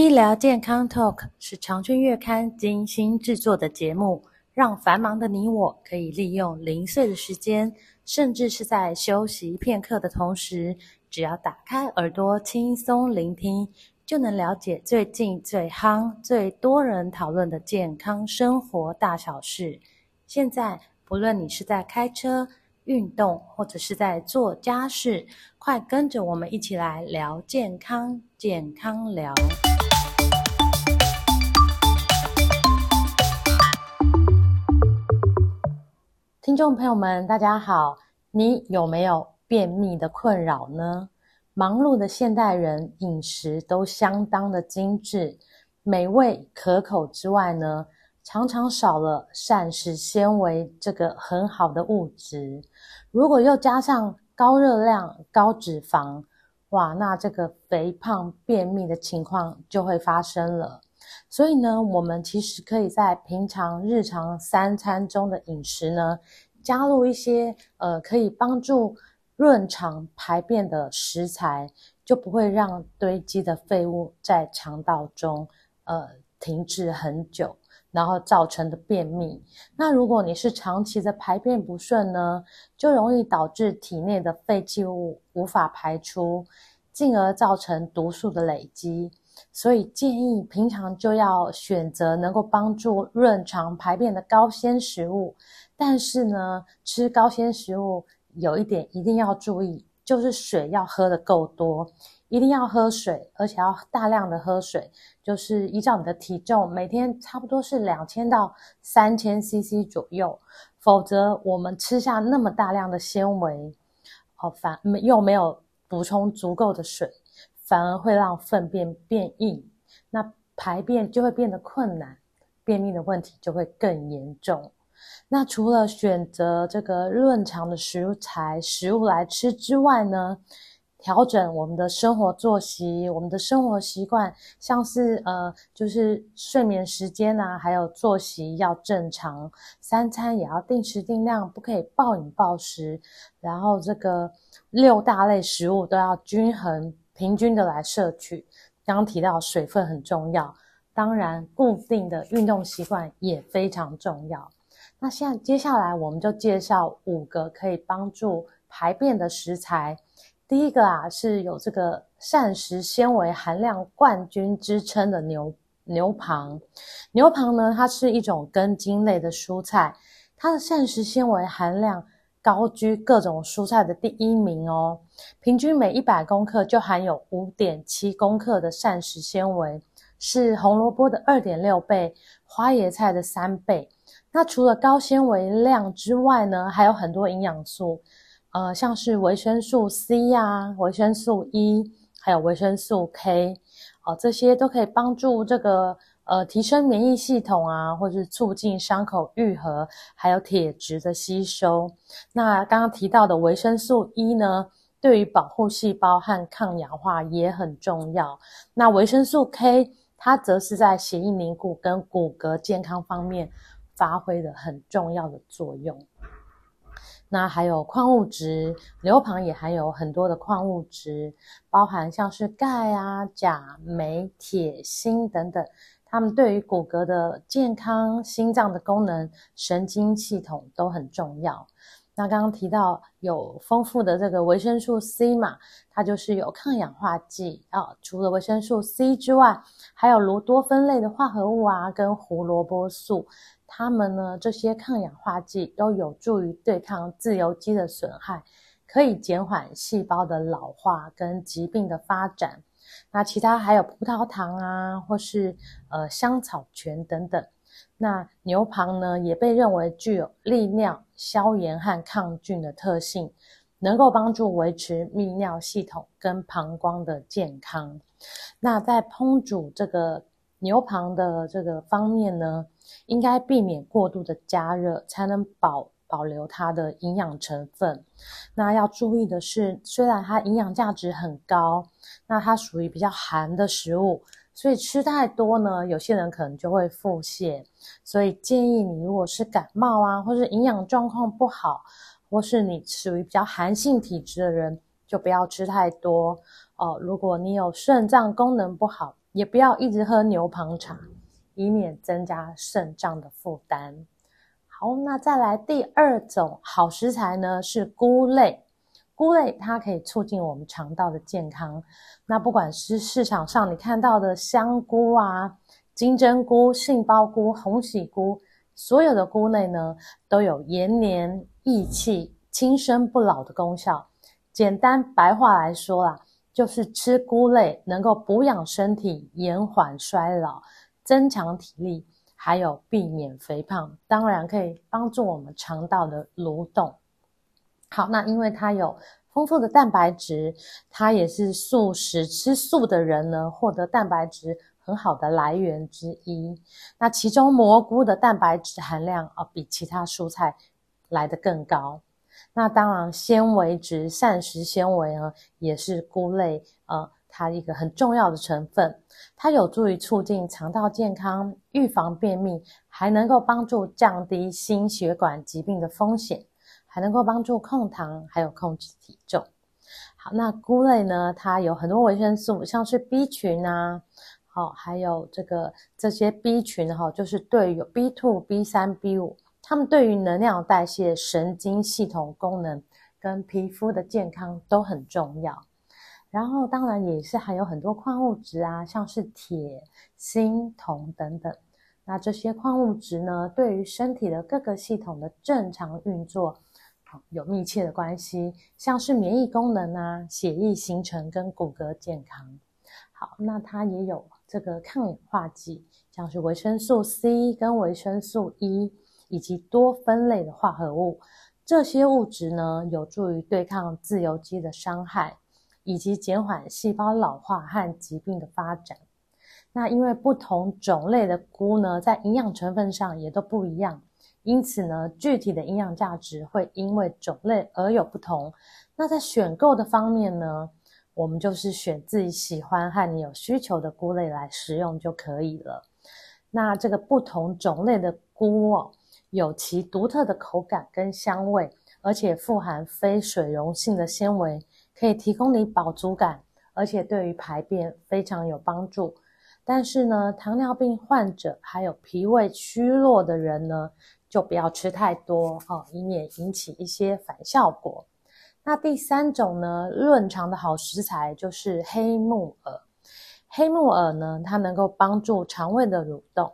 医疗健康 Talk 是长春月刊精心制作的节目，让繁忙的你我可以利用零碎的时间，甚至是在休息片刻的同时，只要打开耳朵轻松聆听，就能了解最近最夯、最多人讨论的健康生活大小事。现在，不论你是在开车、运动，或者是在做家事，快跟着我们一起来聊健康，健康聊。听众朋友们，大家好！你有没有便秘的困扰呢？忙碌的现代人，饮食都相当的精致，美味可口之外呢，常常少了膳食纤维这个很好的物质。如果又加上高热量、高脂肪，哇，那这个肥胖便秘的情况就会发生了。所以呢，我们其实可以在平常日常三餐中的饮食呢，加入一些呃可以帮助润肠排便的食材，就不会让堆积的废物在肠道中呃停滞很久，然后造成的便秘。那如果你是长期的排便不顺呢，就容易导致体内的废弃物无法排出，进而造成毒素的累积。所以建议平常就要选择能够帮助润肠排便的高纤食物，但是呢，吃高纤食物有一点一定要注意，就是水要喝的够多，一定要喝水，而且要大量的喝水，就是依照你的体重，每天差不多是两千到三千 CC 左右，否则我们吃下那么大量的纤维，哦，反又没有补充足够的水。反而会让粪便变硬，那排便就会变得困难，便秘的问题就会更严重。那除了选择这个润肠的食材食物来吃之外呢，调整我们的生活作息，我们的生活习惯，像是呃，就是睡眠时间啊，还有作息要正常，三餐也要定时定量，不可以暴饮暴食，然后这个六大类食物都要均衡。平均的来摄取，刚刚提到水分很重要，当然固定的运动习惯也非常重要。那现在接下来我们就介绍五个可以帮助排便的食材。第一个啊，是有这个膳食纤维含量冠军之称的牛牛蒡。牛蒡呢，它是一种根茎类的蔬菜，它的膳食纤维含量高居各种蔬菜的第一名哦，平均每一百公克就含有五点七公克的膳食纤维，是红萝卜的二点六倍，花椰菜的三倍。那除了高纤维量之外呢，还有很多营养素，呃，像是维生素 C 呀、啊、维生素 E，还有维生素 K，哦、这些都可以帮助这个。呃，提升免疫系统啊，或是促进伤口愈合，还有铁质的吸收。那刚刚提到的维生素 E 呢，对于保护细胞和抗氧化也很重要。那维生素 K，它则是在血液凝固跟骨骼健康方面发挥的很重要的作用。那还有矿物质，牛蒡也含有很多的矿物质，包含像是钙啊、钾、镁、铁、锌等等。它们对于骨骼的健康、心脏的功能、神经系统都很重要。那刚刚提到有丰富的这个维生素 C 嘛，它就是有抗氧化剂啊。除了维生素 C 之外，还有如多酚类的化合物啊，跟胡萝卜素。它们呢，这些抗氧化剂都有助于对抗自由基的损害，可以减缓细胞的老化跟疾病的发展。那其他还有葡萄糖啊，或是呃香草醛等等。那牛蒡呢，也被认为具有利尿、消炎和抗菌的特性，能够帮助维持泌尿系统跟膀胱的健康。那在烹煮这个牛蒡的这个方面呢，应该避免过度的加热，才能保。保留它的营养成分。那要注意的是，虽然它营养价值很高，那它属于比较寒的食物，所以吃太多呢，有些人可能就会腹泻。所以建议你，如果是感冒啊，或是营养状况不好，或是你属于比较寒性体质的人，就不要吃太多哦。如果你有肾脏功能不好，也不要一直喝牛蒡茶，以免增加肾脏的负担。好，那再来第二种好食材呢，是菇类。菇类它可以促进我们肠道的健康。那不管是市场上你看到的香菇啊、金针菇、杏鲍菇、红喜菇，所有的菇类呢，都有延年益气、轻身不老的功效。简单白话来说啦，就是吃菇类能够补养身体、延缓衰老、增强体力。还有避免肥胖，当然可以帮助我们肠道的蠕动。好，那因为它有丰富的蛋白质，它也是素食，吃素的人呢，获得蛋白质很好的来源之一。那其中蘑菇的蛋白质含量啊，比其他蔬菜来得更高。那当然，纤维质、膳食纤维呢，也是菇类呃。它一个很重要的成分，它有助于促进肠道健康、预防便秘，还能够帮助降低心血管疾病的风险，还能够帮助控糖，还有控制体重。好，那菇类呢，它有很多维生素，像是 B 群啊，好，还有这个这些 B 群哈，就是对有 B2、B3、B5，它们对于能量代谢、神经系统功能跟皮肤的健康都很重要。然后当然也是含有很多矿物质啊，像是铁、锌、铜等等。那这些矿物质呢，对于身体的各个系统的正常运作，有密切的关系，像是免疫功能啊、血液形成跟骨骼健康。好，那它也有这个抗氧化剂，像是维生素 C 跟维生素 E，以及多酚类的化合物。这些物质呢，有助于对抗自由基的伤害。以及减缓细胞老化和疾病的发展。那因为不同种类的菇呢，在营养成分上也都不一样，因此呢，具体的营养价值会因为种类而有不同。那在选购的方面呢，我们就是选自己喜欢和你有需求的菇类来食用就可以了。那这个不同种类的菇哦，有其独特的口感跟香味，而且富含非水溶性的纤维。可以提供你饱足感，而且对于排便非常有帮助。但是呢，糖尿病患者还有脾胃虚弱的人呢，就不要吃太多哦，以免引起一些反效果。那第三种呢，润肠的好食材就是黑木耳。黑木耳呢，它能够帮助肠胃的蠕动。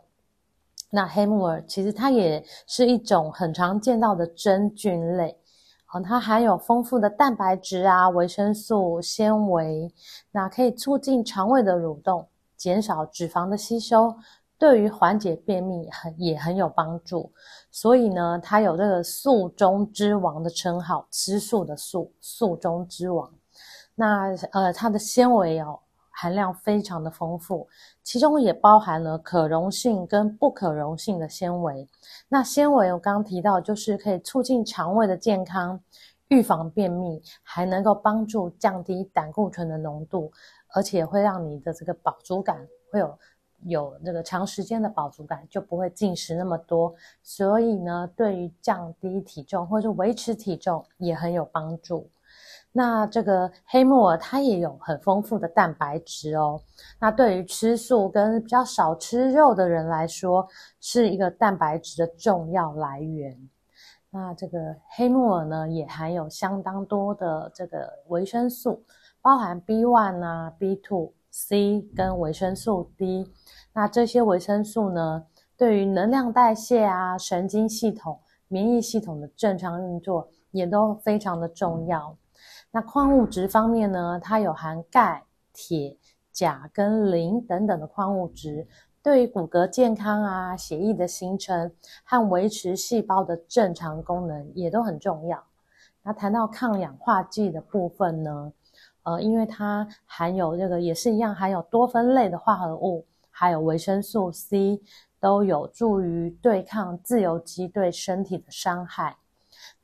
那黑木耳其实它也是一种很常见到的真菌类。好，它含有丰富的蛋白质啊、维生素、纤维，那可以促进肠胃的蠕动，减少脂肪的吸收，对于缓解便秘很也很有帮助。所以呢，它有这个“素中之王”的称号，吃素的素，素中之王。那呃，它的纤维哦。含量非常的丰富，其中也包含了可溶性跟不可溶性的纤维。那纤维我刚刚提到，就是可以促进肠胃的健康，预防便秘，还能够帮助降低胆固醇的浓度，而且会让你的这个饱足感会有有这个长时间的饱足感，就不会进食那么多。所以呢，对于降低体重或者维持体重也很有帮助。那这个黑木耳它也有很丰富的蛋白质哦。那对于吃素跟比较少吃肉的人来说，是一个蛋白质的重要来源。那这个黑木耳呢，也含有相当多的这个维生素，包含 B one 啊、B two、C 跟维生素 D。那这些维生素呢，对于能量代谢啊、神经系统、免疫系统的正常运作也都非常的重要。那矿物质方面呢，它有含钙、铁、钾跟磷等等的矿物质，对于骨骼健康啊、血液的形成和维持细胞的正常功能也都很重要。那谈到抗氧化剂的部分呢，呃，因为它含有这个也是一样含有多酚类的化合物，还有维生素 C，都有助于对抗自由基对身体的伤害。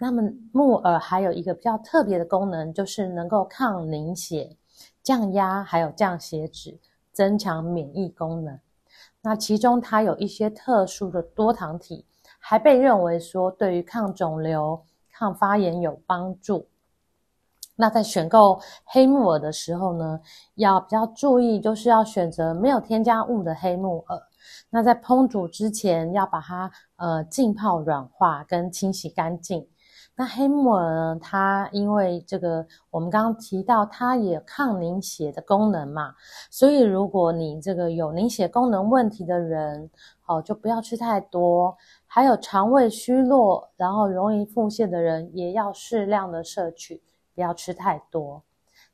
那么木耳还有一个比较特别的功能，就是能够抗凝血、降压，还有降血脂，增强免疫功能。那其中它有一些特殊的多糖体，还被认为说对于抗肿瘤、抗发炎有帮助。那在选购黑木耳的时候呢，要比较注意，就是要选择没有添加物的黑木耳。那在烹煮之前，要把它呃浸泡软化跟清洗干净。那黑木耳呢，它因为这个我们刚刚提到，它也抗凝血的功能嘛，所以如果你这个有凝血功能问题的人，哦，就不要吃太多。还有肠胃虚弱，然后容易腹泻的人，也要适量的摄取。不要吃太多。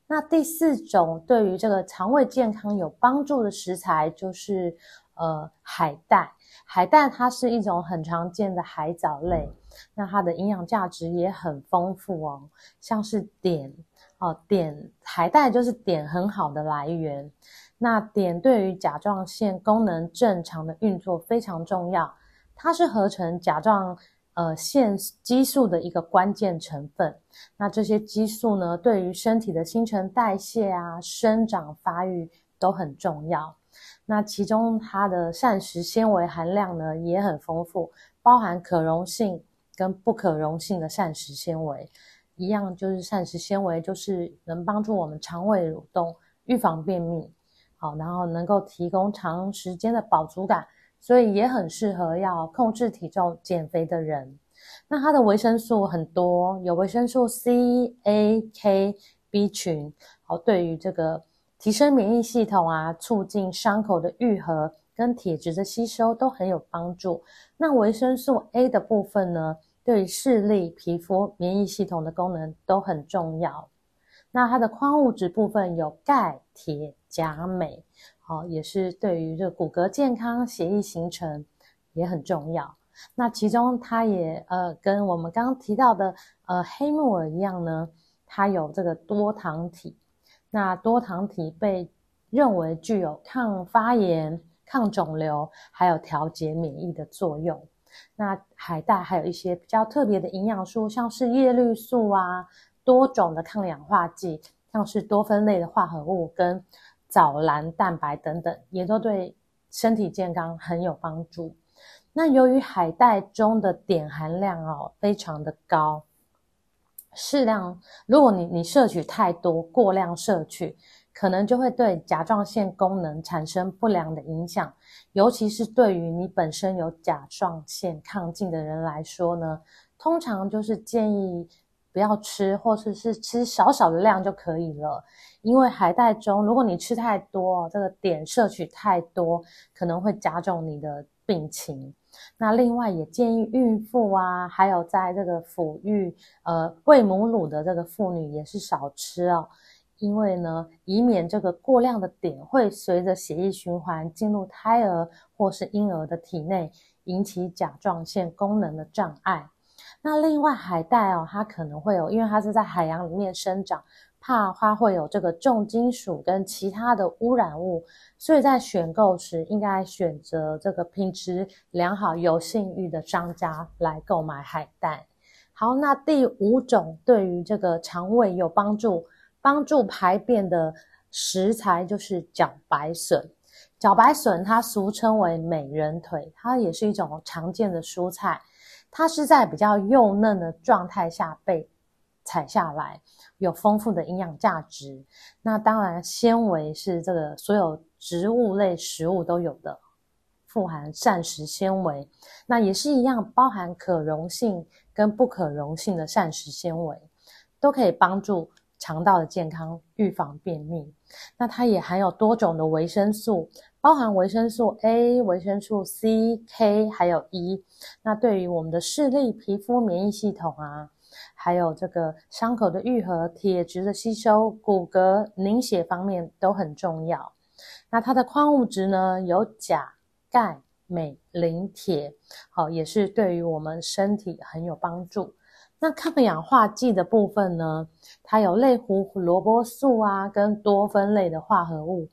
那第四种对于这个肠胃健康有帮助的食材就是呃海带。海带它是一种很常见的海藻类，那它的营养价值也很丰富哦。像是碘哦，碘海带就是碘很好的来源。那碘对于甲状腺功能正常的运作非常重要，它是合成甲状。呃，腺激素的一个关键成分。那这些激素呢，对于身体的新陈代谢啊、生长发育都很重要。那其中它的膳食纤维含量呢，也很丰富，包含可溶性跟不可溶性的膳食纤维。一样就是膳食纤维，就是能帮助我们肠胃蠕动、预防便秘，好，然后能够提供长时间的饱足感。所以也很适合要控制体重、减肥的人。那它的维生素很多，有维生素 C、A、K、B 群，好，对于这个提升免疫系统啊，促进伤口的愈合跟铁质的吸收都很有帮助。那维生素 A 的部分呢，对于视力、皮肤、免疫系统的功能都很重要。那它的矿物质部分有钙、铁、钾、镁。好，也是对于这骨骼健康、血液形成也很重要。那其中它也呃跟我们刚刚提到的呃黑木耳一样呢，它有这个多糖体。那多糖体被认为具有抗发炎、抗肿瘤，还有调节免疫的作用。那海带还有一些比较特别的营养素，像是叶绿素啊，多种的抗氧化剂，像是多酚类的化合物跟。藻蓝蛋白等等，也都对身体健康很有帮助。那由于海带中的碘含量哦非常的高，适量，如果你你摄取太多，过量摄取，可能就会对甲状腺功能产生不良的影响。尤其是对于你本身有甲状腺亢进的人来说呢，通常就是建议。不要吃，或者是吃少少的量就可以了。因为海带中，如果你吃太多，这个碘摄取太多，可能会加重你的病情。那另外也建议孕妇啊，还有在这个哺育、呃喂母乳的这个妇女也是少吃哦。因为呢，以免这个过量的碘会随着血液循环进入胎儿或是婴儿的体内，引起甲状腺功能的障碍。那另外海带哦，它可能会有，因为它是在海洋里面生长，怕它会有这个重金属跟其他的污染物，所以在选购时应该选择这个品质良好、有信誉的商家来购买海带。好，那第五种对于这个肠胃有帮助、帮助排便的食材就是茭白笋。茭白笋它俗称为美人腿，它也是一种常见的蔬菜。它是在比较幼嫩的状态下被采下来，有丰富的营养价值。那当然，纤维是这个所有植物类食物都有的，富含膳食纤维。那也是一样，包含可溶性跟不可溶性的膳食纤维，都可以帮助肠道的健康，预防便秘。那它也含有多种的维生素。包含维生素 A、维生素 C、K，还有 E。那对于我们的视力、皮肤、免疫系统啊，还有这个伤口的愈合、铁质的吸收、骨骼凝血方面都很重要。那它的矿物质呢，有钾、钙、镁、磷、铁，好，也是对于我们身体很有帮助。那抗氧化剂的部分呢，它有类胡萝卜素啊，跟多酚类的化合物。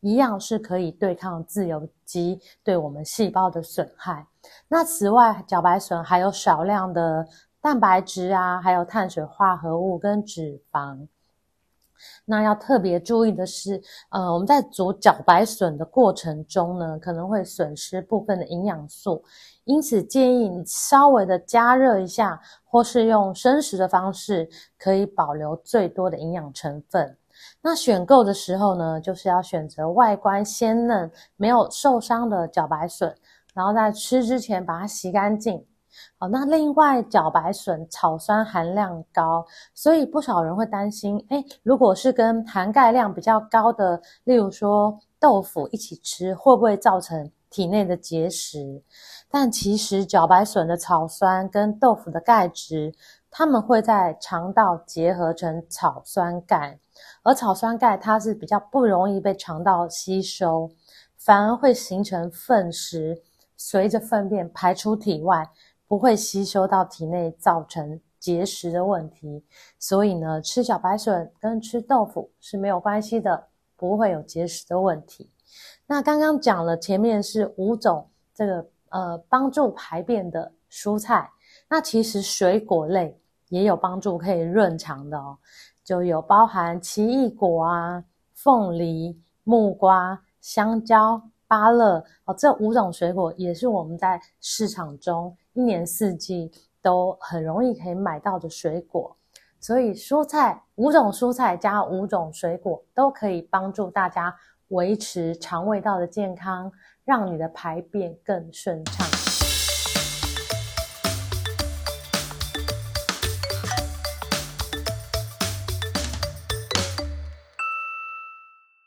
一样是可以对抗自由基对我们细胞的损害。那此外，茭白笋还有少量的蛋白质啊，还有碳水化合物跟脂肪。那要特别注意的是，呃，我们在煮茭白笋的过程中呢，可能会损失部分的营养素，因此建议你稍微的加热一下，或是用生食的方式，可以保留最多的营养成分。那选购的时候呢，就是要选择外观鲜嫩、没有受伤的茭白笋，然后在吃之前把它洗干净。好，那另外茭白笋草酸含量高，所以不少人会担心，诶，如果是跟含钙量比较高的，例如说豆腐一起吃，会不会造成体内的结石？但其实茭白笋的草酸跟豆腐的钙质，它们会在肠道结合成草酸钙，而草酸钙它是比较不容易被肠道吸收，反而会形成粪石，随着粪便排出体外。不会吸收到体内，造成结石的问题。所以呢，吃茭白笋跟吃豆腐是没有关系的，不会有结石的问题。那刚刚讲了，前面是五种这个呃帮助排便的蔬菜，那其实水果类也有帮助，可以润肠的哦，就有包含奇异果啊、凤梨、木瓜、香蕉。芭乐。哦，这五种水果也是我们在市场中一年四季都很容易可以买到的水果，所以蔬菜五种蔬菜加五种水果都可以帮助大家维持肠胃道的健康，让你的排便更顺畅。